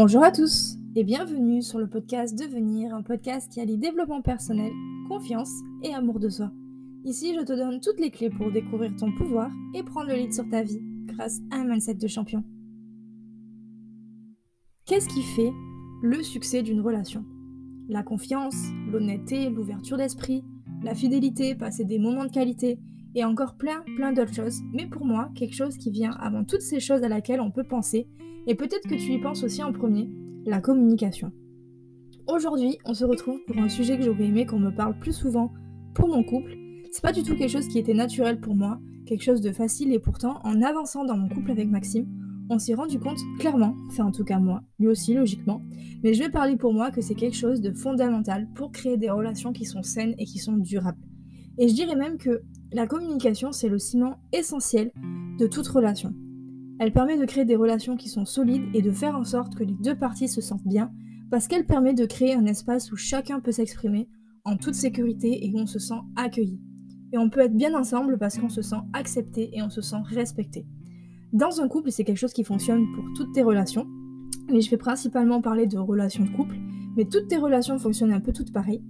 Bonjour à tous et bienvenue sur le podcast Devenir, un podcast qui allie développement personnel, confiance et amour de soi. Ici, je te donne toutes les clés pour découvrir ton pouvoir et prendre le lead sur ta vie grâce à un mindset de champion. Qu'est-ce qui fait le succès d'une relation? La confiance, l'honnêteté, l'ouverture d'esprit, la fidélité, passer des moments de qualité et encore plein, plein d'autres choses. Mais pour moi, quelque chose qui vient avant toutes ces choses à laquelle on peut penser, et peut-être que tu y penses aussi en premier, la communication. Aujourd'hui, on se retrouve pour un sujet que j'aurais aimé qu'on me parle plus souvent pour mon couple. C'est pas du tout quelque chose qui était naturel pour moi, quelque chose de facile et pourtant, en avançant dans mon couple avec Maxime, on s'est rendu compte clairement, enfin en tout cas moi, lui aussi logiquement, mais je vais parler pour moi que c'est quelque chose de fondamental pour créer des relations qui sont saines et qui sont durables. Et je dirais même que la communication, c'est le ciment essentiel de toute relation. Elle permet de créer des relations qui sont solides et de faire en sorte que les deux parties se sentent bien, parce qu'elle permet de créer un espace où chacun peut s'exprimer en toute sécurité et où on se sent accueilli. Et on peut être bien ensemble parce qu'on se sent accepté et on se sent respecté. Dans un couple, c'est quelque chose qui fonctionne pour toutes tes relations, mais je vais principalement parler de relations de couple, mais toutes tes relations fonctionnent un peu toutes pareilles.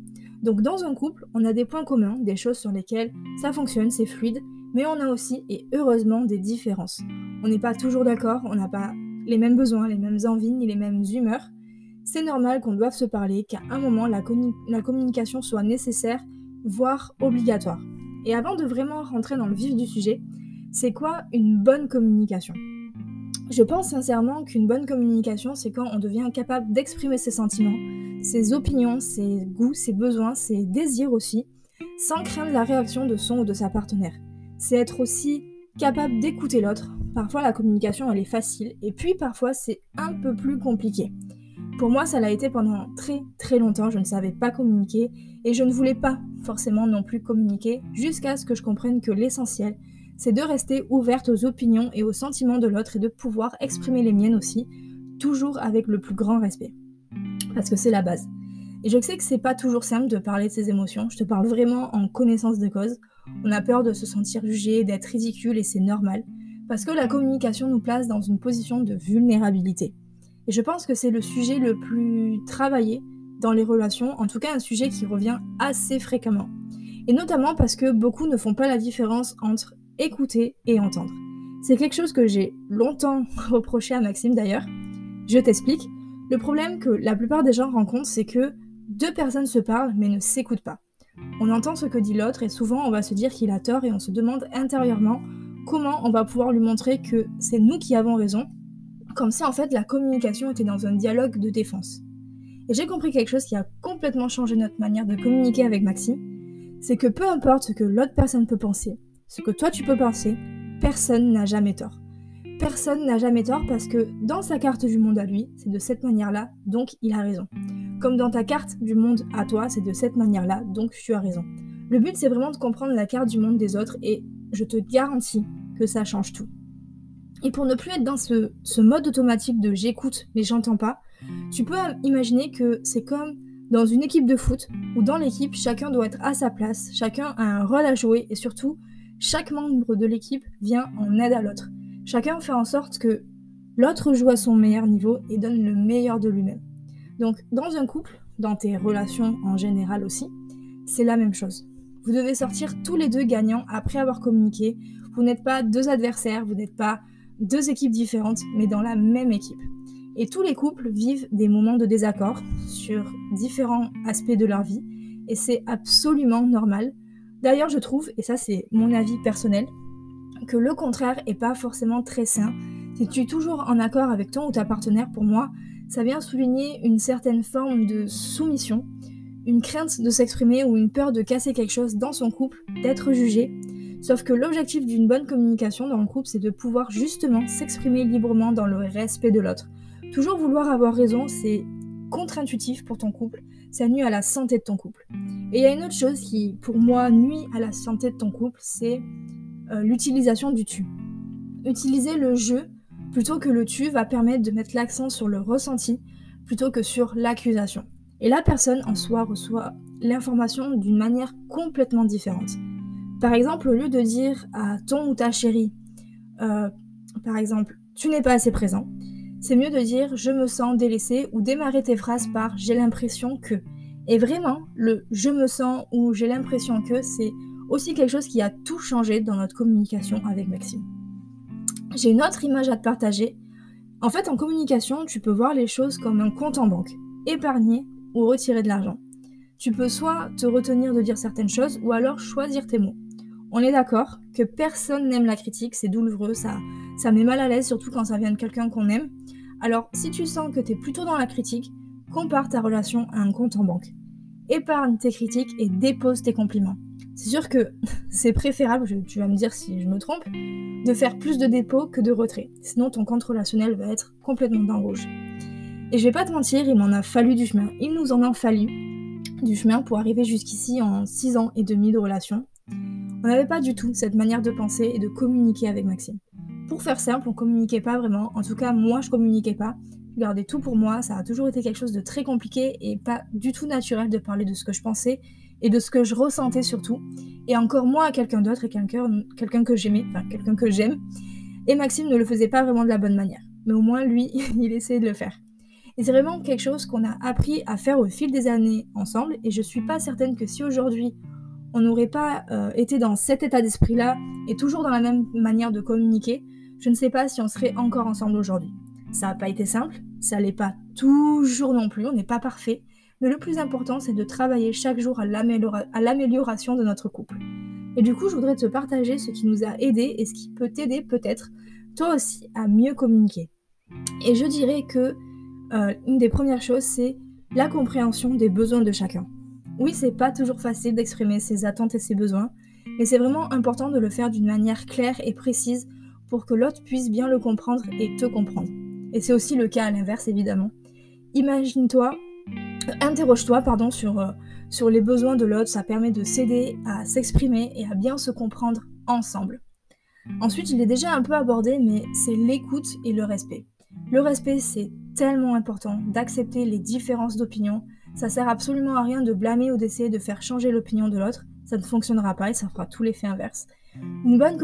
Donc dans un couple, on a des points communs, des choses sur lesquelles ça fonctionne, c'est fluide, mais on a aussi, et heureusement, des différences. On n'est pas toujours d'accord, on n'a pas les mêmes besoins, les mêmes envies, ni les mêmes humeurs. C'est normal qu'on doive se parler, qu'à un moment, la, communication soit nécessaire, voire obligatoire. Et avant de vraiment rentrer dans le vif du sujet, c'est quoi une bonne communication? Je pense sincèrement qu'une bonne communication, c'est quand on devient capable d'exprimer ses sentiments, ses opinions, ses goûts, ses besoins, ses désirs aussi, sans craindre la réaction de son ou de sa partenaire c'est être aussi capable d'écouter l'autre. Parfois la communication elle est facile et puis parfois c'est un peu plus compliqué. Pour moi ça l'a été pendant très très longtemps, je ne savais pas communiquer et je ne voulais pas forcément non plus communiquer jusqu'à ce que je comprenne que l'essentiel c'est de rester ouverte aux opinions et aux sentiments de l'autre et de pouvoir exprimer les miennes aussi, toujours avec le plus grand respect. Parce que c'est la base. Et je sais que c'est pas toujours simple de parler de ses émotions, je te parle vraiment en connaissance de cause. On a peur de se sentir jugé, d'être ridicule et c'est normal, parce que la communication nous place dans une position de vulnérabilité. Et je pense que c'est le sujet le plus travaillé dans les relations, en tout cas un sujet qui revient assez fréquemment. Et notamment parce que beaucoup ne font pas la différence entre écouter et entendre. C'est quelque chose que j'ai longtemps reproché à Maxime d'ailleurs. Je t'explique. Le problème que la plupart des gens rencontrent, c'est que deux personnes se parlent mais ne s'écoutent pas. On entend ce que dit l'autre et souvent on va se dire qu'il a tort et on se demande intérieurement comment on va pouvoir lui montrer que c'est nous qui avons raison, comme si en fait la communication était dans un dialogue de défense. Et j'ai compris quelque chose qui a complètement changé notre manière de communiquer avec Maxime, c'est que peu importe ce que l'autre personne peut penser, ce que toi tu peux penser, personne n'a jamais tort. Personne n'a jamais tort parce que dans sa carte du monde à lui, c'est de cette manière-là, donc il a raison. Comme dans ta carte du monde à toi, c'est de cette manière-là, donc tu as raison. Le but, c'est vraiment de comprendre la carte du monde des autres et je te garantis que ça change tout. Et pour ne plus être dans ce, mode automatique de j'écoute mais j'entends pas, tu peux imaginer que c'est comme dans une équipe de foot où dans l'équipe, chacun doit être à sa place, chacun a un rôle à jouer et surtout, chaque membre de l'équipe vient en aide à l'autre. Chacun fait en sorte que l'autre joue à son meilleur niveau et donne le meilleur de lui-même. Donc, dans un couple, dans tes relations en général aussi, c'est la même chose. Vous devez sortir tous les deux gagnants après avoir communiqué. Vous n'êtes pas deux adversaires, vous n'êtes pas deux équipes différentes, mais dans la même équipe. Et tous les couples vivent des moments de désaccord sur différents aspects de leur vie, et c'est absolument normal. D'ailleurs, je trouve, et ça c'est mon avis personnel, que le contraire est pas forcément très sain. Si tu es toujours en accord avec ton ou ta partenaire, pour moi, ça vient souligner une certaine forme de soumission, une crainte de s'exprimer ou une peur de casser quelque chose dans son couple, d'être jugé. Sauf que l'objectif d'une bonne communication dans le couple, c'est de pouvoir justement s'exprimer librement dans le respect de l'autre. Toujours vouloir avoir raison, c'est contre-intuitif pour ton couple, ça nuit à la santé de ton couple. Et il y a une autre chose qui, pour moi, nuit à la santé de ton couple, c'est euh, l'utilisation du tu. Utiliser le jeu plutôt que le tu va permettre de mettre l'accent sur le ressenti plutôt que sur l'accusation. Et la personne en soi reçoit l'information d'une manière complètement différente. Par exemple, au lieu de dire à ton ou ta chérie, euh, par exemple, tu n'es pas assez présent, c'est mieux de dire je me sens délaissé ou démarrer tes phrases par j'ai l'impression que. Et vraiment, le je me sens ou j'ai l'impression que, c'est aussi quelque chose qui a tout changé dans notre communication avec Maxime. J'ai une autre image à te partager. En fait, en communication, tu peux voir les choses comme un compte en banque, épargner ou retirer de l'argent. Tu peux soit te retenir de dire certaines choses ou alors choisir tes mots. On est d'accord que personne n'aime la critique, c'est douloureux, ça, ça met mal à l'aise, surtout quand ça vient de quelqu'un qu'on aime. Alors, si tu sens que tu es plutôt dans la critique, compare ta relation à un compte en banque. Épargne tes critiques et dépose tes compliments. C'est sûr que c'est préférable, tu vas me dire si je me trompe, de faire plus de dépôts que de retraits. Sinon, ton compte relationnel va être complètement dans rouge. Et je vais pas te mentir, il m'en a fallu du chemin. Il nous en a fallu du chemin pour arriver jusqu'ici en 6 ans et demi de relation. On n'avait pas du tout cette manière de penser et de communiquer avec Maxime. Pour faire simple, on communiquait pas vraiment. En tout cas, moi, je communiquais pas. Gardais tout pour moi. Ça a toujours été quelque chose de très compliqué et pas du tout naturel de parler de ce que je pensais et de ce que je ressentais surtout. Et encore moins à quelqu'un d'autre et quelqu'un quelqu'un que j'aimais, enfin quelqu'un que j'aime. Et Maxime ne le faisait pas vraiment de la bonne manière. Mais au moins, lui, il essayait de le faire. Et c'est vraiment quelque chose qu'on a appris à faire au fil des années ensemble. Et je suis pas certaine que si aujourd'hui on n'aurait pas euh, été dans cet état d'esprit-là et toujours dans la même manière de communiquer, je ne sais pas si on serait encore ensemble aujourd'hui. Ça n'a pas été simple, ça l'est pas toujours non plus, on n'est pas parfait, mais le plus important c'est de travailler chaque jour à l'amélioration de notre couple. Et du coup, je voudrais te partager ce qui nous a aidé et ce qui peut t'aider peut-être toi aussi à mieux communiquer. Et je dirais que euh, une des premières choses, c'est la compréhension des besoins de chacun. Oui, c'est pas toujours facile d'exprimer ses attentes et ses besoins, mais c'est vraiment important de le faire d'une manière claire et précise pour que l'autre puisse bien le comprendre et te comprendre. Et c'est aussi le cas à l'inverse, évidemment. Imagine-toi, euh, interroge-toi, pardon, sur, euh, sur les besoins de l'autre, ça permet de s'aider à s'exprimer et à bien se comprendre ensemble. Ensuite, il est déjà un peu abordé, mais c'est l'écoute et le respect. Le respect, c'est tellement important d'accepter les différences d'opinion, ça sert absolument à rien de blâmer ou d'essayer de faire changer l'opinion de l'autre. Ça ne fonctionnera pas et ça fera tout l'effet inverse. Une bonne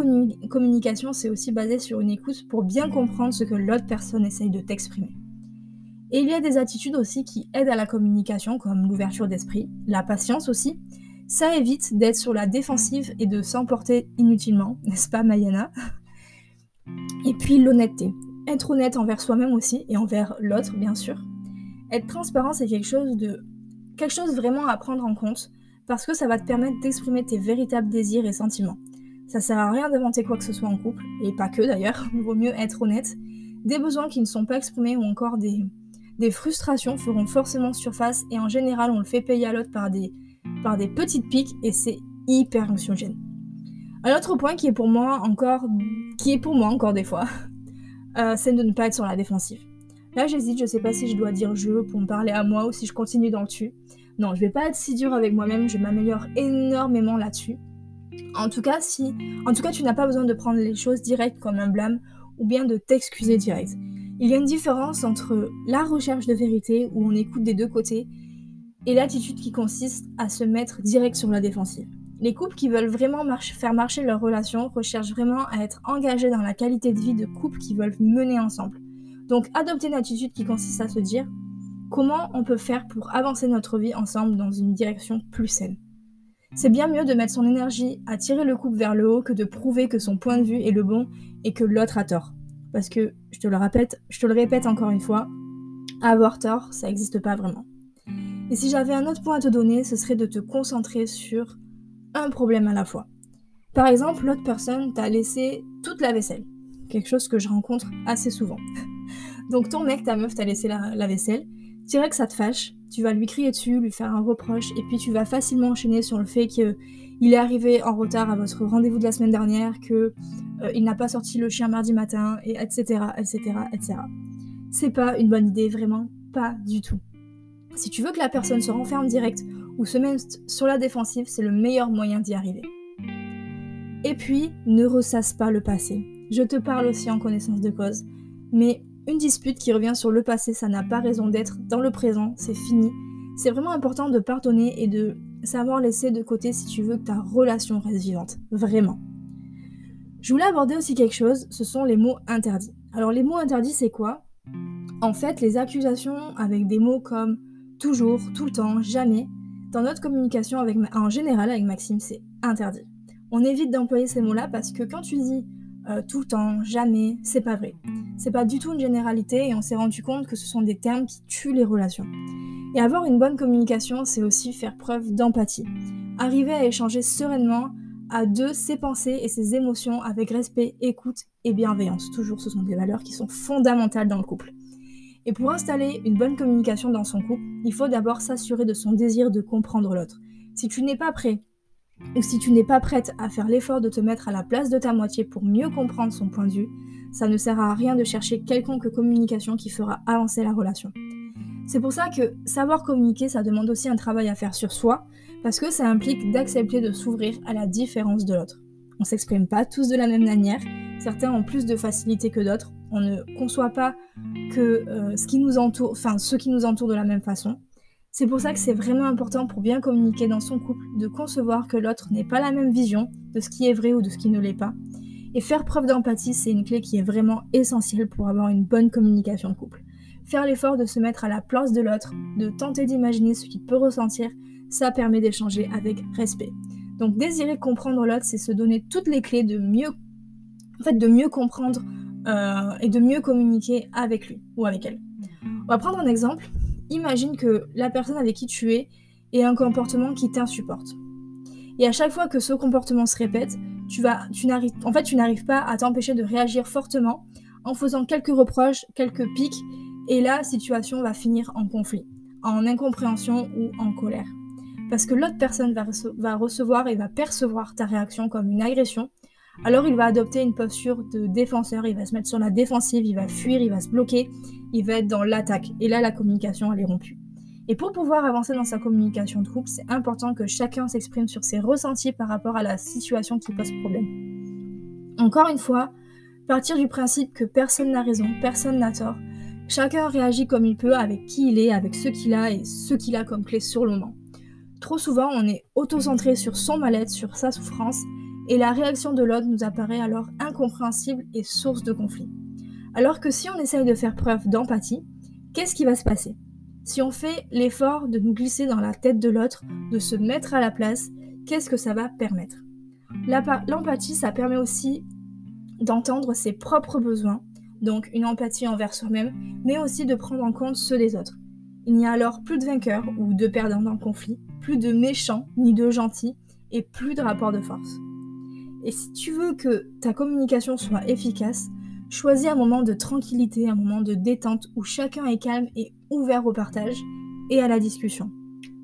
communication, c'est aussi basé sur une écoute pour bien comprendre ce que l'autre personne essaye de t'exprimer. Et il y a des attitudes aussi qui aident à la communication, comme l'ouverture d'esprit, la patience aussi. Ça évite d'être sur la défensive et de s'emporter inutilement, n'est-ce pas Mayana? Et puis l'honnêteté. Être honnête envers soi-même aussi et envers l'autre, bien sûr. Être transparent, c'est quelque chose de quelque chose vraiment à prendre en compte parce que ça va te permettre d'exprimer tes véritables désirs et sentiments. Ça sert à rien d'inventer quoi que ce soit en couple, et pas que d'ailleurs, il vaut mieux être honnête. Des besoins qui ne sont pas exprimés ou encore des, frustrations feront forcément surface et en général on le fait payer à l'autre par des, par des petites piques et c'est hyper anxiogène. Un autre point qui est pour moi encore, qui est pour moi encore des fois, euh, c'est de ne pas être sur la défensive. Là, j'hésite, je sais pas si je dois dire je pour me parler à moi ou si je continue dans le tu. Non, je vais pas être si dur avec moi-même, je m'améliore énormément là-dessus. En tout cas, si en tout cas, tu n'as pas besoin de prendre les choses directes comme un blâme ou bien de t'excuser direct. Il y a une différence entre la recherche de vérité où on écoute des deux côtés et l'attitude qui consiste à se mettre direct sur la défensive. Les couples qui veulent vraiment faire marcher leur relation recherchent vraiment à être engagés dans la qualité de vie de couple qu'ils veulent mener ensemble. Donc adopter une attitude qui consiste à se dire comment on peut faire pour avancer notre vie ensemble dans une direction plus saine. C'est bien mieux de mettre son énergie à tirer le couple vers le haut que de prouver que son point de vue est le bon et que l'autre a tort. Parce que, je te le répète, je te le répète encore une fois, avoir tort, ça n'existe pas vraiment. Et si j'avais un autre point à te donner, ce serait de te concentrer sur un problème à la fois. Par exemple, l'autre personne t'a laissé toute la vaisselle. Quelque chose que je rencontre assez souvent. Donc ton mec, ta meuf t'a laissé la, vaisselle, dirais que ça te fâche, tu vas lui crier dessus, lui faire un reproche, et puis tu vas facilement enchaîner sur le fait qu'il est arrivé en retard à votre rendez-vous de la semaine dernière, qu'il euh, n'a pas sorti le chien mardi matin, et etc. etc. etc. C'est pas une bonne idée, vraiment pas du tout. Si tu veux que la personne se renferme direct ou se mette sur la défensive, c'est le meilleur moyen d'y arriver. Et puis, ne ressasse pas le passé. Je te parle aussi en connaissance de cause, mais une dispute qui revient sur le passé, ça n'a pas raison d'être dans le présent, c'est fini. C'est vraiment important de pardonner et de savoir laisser de côté si tu veux que ta relation reste vivante. Vraiment. Je voulais aborder aussi quelque chose, ce sont les mots interdits. Alors les mots interdits, c'est quoi? En fait, les accusations avec des mots comme toujours, tout le temps, jamais, dans notre communication en général avec Maxime, c'est interdit. On évite d'employer ces mots-là parce que quand tu dis euh, tout le temps, jamais, c'est pas vrai. C'est pas du tout une généralité et on s'est rendu compte que ce sont des termes qui tuent les relations. Et avoir une bonne communication, c'est aussi faire preuve d'empathie. Arriver à échanger sereinement à deux ses pensées et ses émotions avec respect, écoute et bienveillance. Toujours, ce sont des valeurs qui sont fondamentales dans le couple. Et pour installer une bonne communication dans son couple, il faut d'abord s'assurer de son désir de comprendre l'autre. Si tu n'es pas prêt ou si tu n'es pas prête à faire l'effort de te mettre à la place de ta moitié pour mieux comprendre son point de vue, ça ne sert à rien de chercher quelconque communication qui fera avancer la relation. C'est pour ça que savoir communiquer, ça demande aussi un travail à faire sur soi, parce que ça implique d'accepter de s'ouvrir à la différence de l'autre. On s'exprime pas tous de la même manière, certains ont plus de facilité que d'autres, on ne conçoit pas que euh, ce qui nous entoure, enfin ceux qui nous entourent de la même façon. C'est pour ça que c'est vraiment important pour bien communiquer dans son couple de concevoir que l'autre n'est pas la même vision de ce qui est vrai ou de ce qui ne l'est pas. Et faire preuve d'empathie, c'est une clé qui est vraiment essentielle pour avoir une bonne communication de couple. Faire l'effort de se mettre à la place de l'autre, de tenter d'imaginer ce qu'il peut ressentir, ça permet d'échanger avec respect. Donc désirer comprendre l'autre, c'est se donner toutes les clés de mieux, en fait, de mieux comprendre euh, et de mieux communiquer avec lui ou avec elle. On va prendre un exemple. Imagine que la personne avec qui tu es ait un comportement qui t'insupporte. Et à chaque fois que ce comportement se répète, tu vas, tu n'arrives, en fait, tu n'arrives pas à t'empêcher de réagir fortement en faisant quelques reproches, quelques pics, et la situation va finir en conflit, en incompréhension ou en colère. Parce que l'autre personne va, va recevoir et va percevoir ta réaction comme une agression, alors il va adopter une posture de défenseur, il va se mettre sur la défensive, il va fuir, il va se bloquer, il va être dans l'attaque. Et là, la communication, elle est rompue. Et pour pouvoir avancer dans sa communication de couple, c'est important que chacun s'exprime sur ses ressentis par rapport à la situation qui pose problème. Encore une fois, partir du principe que personne n'a raison, personne n'a tort. Chacun réagit comme il peut avec qui il est, avec ce qu'il a et ce qu'il a comme clé sur le moment. Trop souvent, on est auto-centré sur son mal-être, sur sa souffrance, et la réaction de l'autre nous apparaît alors incompréhensible et source de conflit. Alors que si on essaye de faire preuve d'empathie, qu'est-ce qui va se passer? Si on fait l'effort de nous glisser dans la tête de l'autre, de se mettre à la place, qu'est-ce que ça va permettre? L'empathie, ça permet aussi d'entendre ses propres besoins, donc une empathie envers soi-même, mais aussi de prendre en compte ceux des autres. Il n'y a alors plus de vainqueurs ou de perdants dans le conflit, plus de méchants ni de gentils, et plus de rapports de force. Et si tu veux que ta communication soit efficace, choisis un moment de tranquillité, un moment de détente où chacun est calme et ouvert au partage et à la discussion.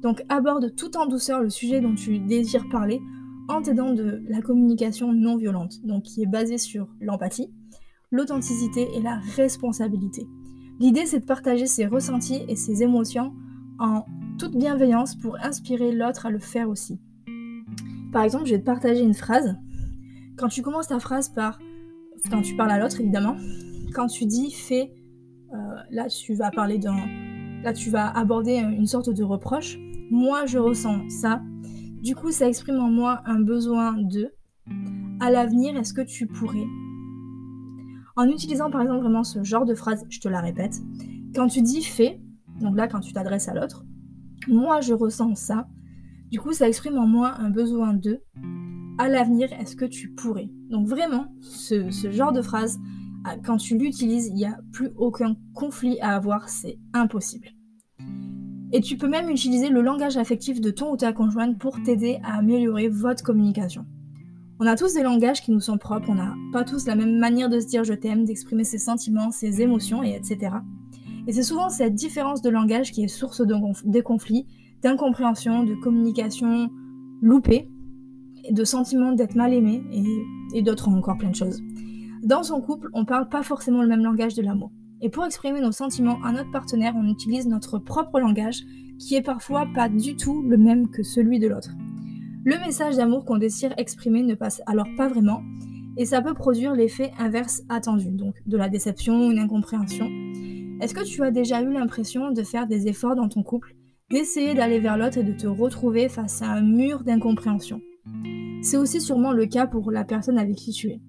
Donc aborde tout en douceur le sujet dont tu désires parler en t'aidant de la communication non violente, donc qui est basée sur l'empathie, l'authenticité et la responsabilité. L'idée c'est de partager ses ressentis et ses émotions en toute bienveillance pour inspirer l'autre à le faire aussi. Par exemple, je vais te partager une phrase quand tu commences ta phrase par. Quand tu parles à l'autre, évidemment. Quand tu dis fais. Euh, là, tu vas parler d'un. Là, tu vas aborder une sorte de reproche. Moi, je ressens ça. Du coup, ça exprime en moi un besoin de. À l'avenir, est-ce que tu pourrais? En utilisant par exemple vraiment ce genre de phrase, je te la répète. Quand tu dis fais, donc là, quand tu t'adresses à l'autre, moi, je ressens ça. Du coup, ça exprime en moi un besoin de à l'avenir, est-ce que tu pourrais? Donc vraiment, ce, genre de phrase, ah, quand tu l'utilises, il n'y a plus aucun conflit à avoir, c'est impossible. Et tu peux même utiliser le langage affectif de ton ou ta conjointe pour t'aider à améliorer votre communication. On a tous des langages qui nous sont propres, on n'a pas tous la même manière de se dire je t'aime, d'exprimer ses sentiments, ses émotions, et etc. Et c'est souvent cette différence de langage qui est source de, de conflits, d'incompréhension, de communication loupée, de sentiments d'être mal aimé et, d'autres encore plein de choses. Dans son couple, on parle pas forcément le même langage de l'amour. Et pour exprimer nos sentiments à notre partenaire, on utilise notre propre langage, qui est parfois pas du tout le même que celui de l'autre. Le message d'amour qu'on désire exprimer ne passe alors pas vraiment, et ça peut produire l'effet inverse attendu, donc de la déception, une incompréhension. Est-ce que tu as déjà eu l'impression de faire des efforts dans ton couple, d'essayer d'aller vers l'autre et de te retrouver face à un mur d'incompréhension? C'est aussi sûrement le cas pour la personne avec qui tu es.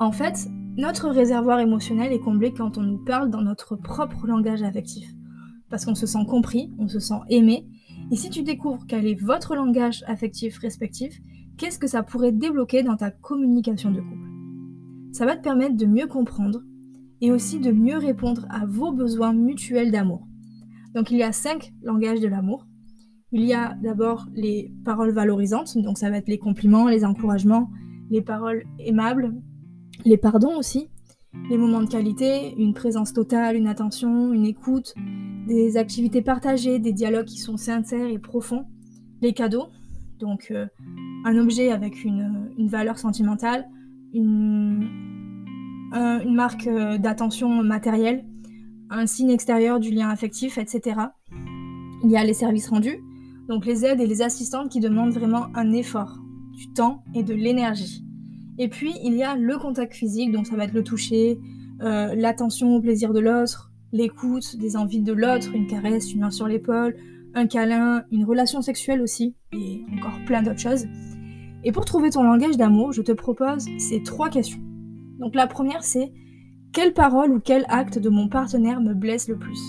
En fait, notre réservoir émotionnel est comblé quand on nous parle dans notre propre langage affectif. Parce qu'on se sent compris, on se sent aimé. Et si tu découvres quel est votre langage affectif respectif, qu'est-ce que ça pourrait débloquer dans ta communication de couple? Ça va te permettre de mieux comprendre et aussi de mieux répondre à vos besoins mutuels d'amour. Donc il y a cinq langages de l'amour. Il y a d'abord les paroles valorisantes, donc ça va être les compliments, les encouragements, les paroles aimables, les pardons aussi, les moments de qualité, une présence totale, une attention, une écoute, des activités partagées, des dialogues qui sont sincères et profonds, les cadeaux, donc euh, un objet avec une, valeur sentimentale, une, marque euh, d'attention matérielle, un signe extérieur du lien affectif, etc. Il y a les services rendus, donc les aides et les assistantes qui demandent vraiment un effort, du temps et de l'énergie. Et puis il y a le contact physique, donc ça va être le toucher, euh, l'attention au plaisir de l'autre, l'écoute des envies de l'autre, une caresse, une main sur l'épaule, un câlin, une relation sexuelle aussi, et encore plein d'autres choses. Et pour trouver ton langage d'amour, je te propose ces trois questions. Donc la première c'est quelle parole ou quel acte de mon partenaire me blesse le plus?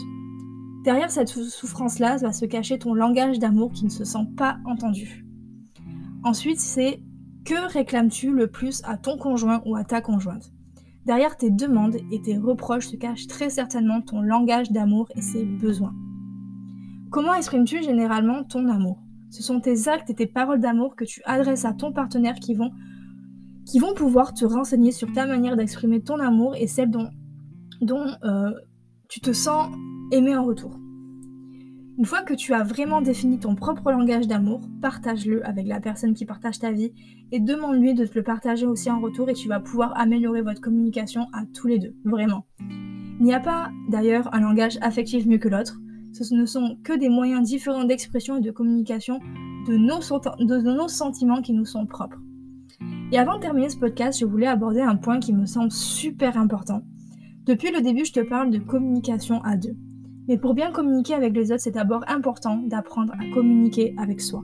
Derrière cette souffrance-là va se cacher ton langage d'amour qui ne se sent pas entendu. Ensuite, c'est que réclames-tu le plus à ton conjoint ou à ta conjointe? Derrière tes demandes et tes reproches se cache très certainement ton langage d'amour et ses besoins. Comment exprimes-tu généralement ton amour? Ce sont tes actes et tes paroles d'amour que tu adresses à ton partenaire qui vont, pouvoir te renseigner sur ta manière d'exprimer ton amour et celle dont, dont euh, tu te sens aimé en retour. Une fois que tu as vraiment défini ton propre langage d'amour, partage-le avec la personne qui partage ta vie et demande-lui de te le partager aussi en retour et tu vas pouvoir améliorer votre communication à tous les deux, vraiment. Il n'y a pas d'ailleurs un langage affectif mieux que l'autre, ce ne sont que des moyens différents d'expression et de communication de nos, de nos sentiments qui nous sont propres. Et avant de terminer ce podcast, je voulais aborder un point qui me semble super important. Depuis le début, je te parle de communication à deux. Mais pour bien communiquer avec les autres, c'est d'abord important d'apprendre à communiquer avec soi.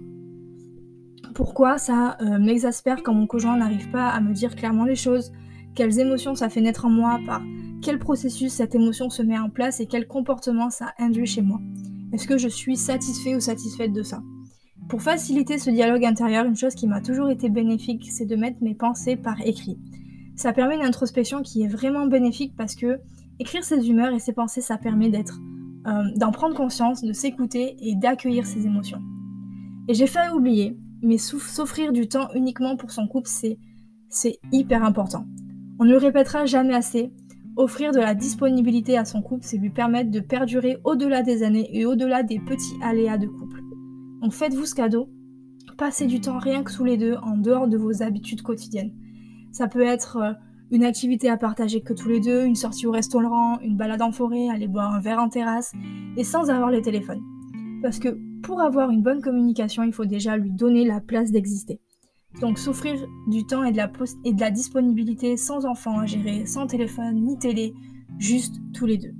Pourquoi ça euh, m'exaspère quand mon conjoint n'arrive pas à me dire clairement les choses? Quelles émotions ça fait naître en moi? Par quel processus cette émotion se met en place et quel comportement ça induit chez moi? Est-ce que je suis satisfait ou satisfaite de ça? Pour faciliter ce dialogue intérieur, une chose qui m'a toujours été bénéfique, c'est de mettre mes pensées par écrit. Ça permet une introspection qui est vraiment bénéfique parce que écrire ses humeurs et ses pensées, ça permet d'être euh, d'en prendre conscience, de s'écouter et d'accueillir ses émotions. Et j'ai fait oublier, mais s'offrir du temps uniquement pour son couple, c'est, c'est hyper important. On ne le répétera jamais assez. Offrir de la disponibilité à son couple, c'est lui permettre de perdurer au-delà des années et au-delà des petits aléas de couple. Donc faites-vous ce cadeau, passez du temps rien que sous les deux en dehors de vos habitudes quotidiennes. Ça peut être euh, une activité à partager que tous les deux, une sortie au restaurant, une balade en forêt, aller boire un verre en terrasse, et sans avoir les téléphones. Parce que pour avoir une bonne communication, il faut déjà lui donner la place d'exister. Donc s'offrir du temps et de, la et de la disponibilité sans enfants à gérer, sans téléphone ni télé, juste tous les deux.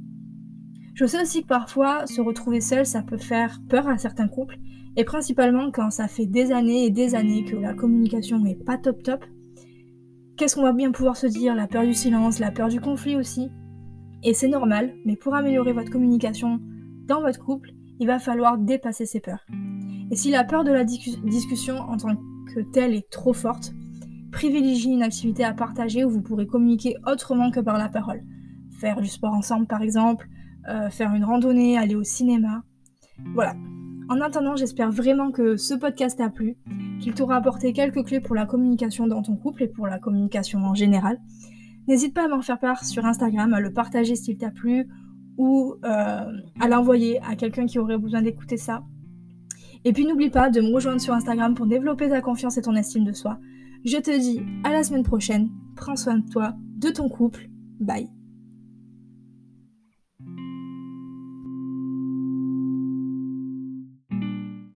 Je sais aussi que parfois se retrouver seul, ça peut faire peur à certains couples, et principalement quand ça fait des années et des années que la communication n'est pas top top, Qu'est-ce qu'on va bien pouvoir se dire? La peur du silence, la peur du conflit aussi. Et c'est normal, mais pour améliorer votre communication dans votre couple, il va falloir dépasser ces peurs. Et si la peur de la discussion en tant que telle est trop forte, privilégiez une activité à partager où vous pourrez communiquer autrement que par la parole. Faire du sport ensemble par exemple, euh, faire une randonnée, aller au cinéma. Voilà. En attendant, j'espère vraiment que ce podcast t'a plu qu'il t'aura apporté quelques clés pour la communication dans ton couple et pour la communication en général. N'hésite pas à m'en faire part sur Instagram, à le partager s'il t'a plu ou euh, à l'envoyer à quelqu'un qui aurait besoin d'écouter ça. Et puis n'oublie pas de me rejoindre sur Instagram pour développer ta confiance et ton estime de soi. Je te dis à la semaine prochaine, prends soin de toi, de ton couple, bye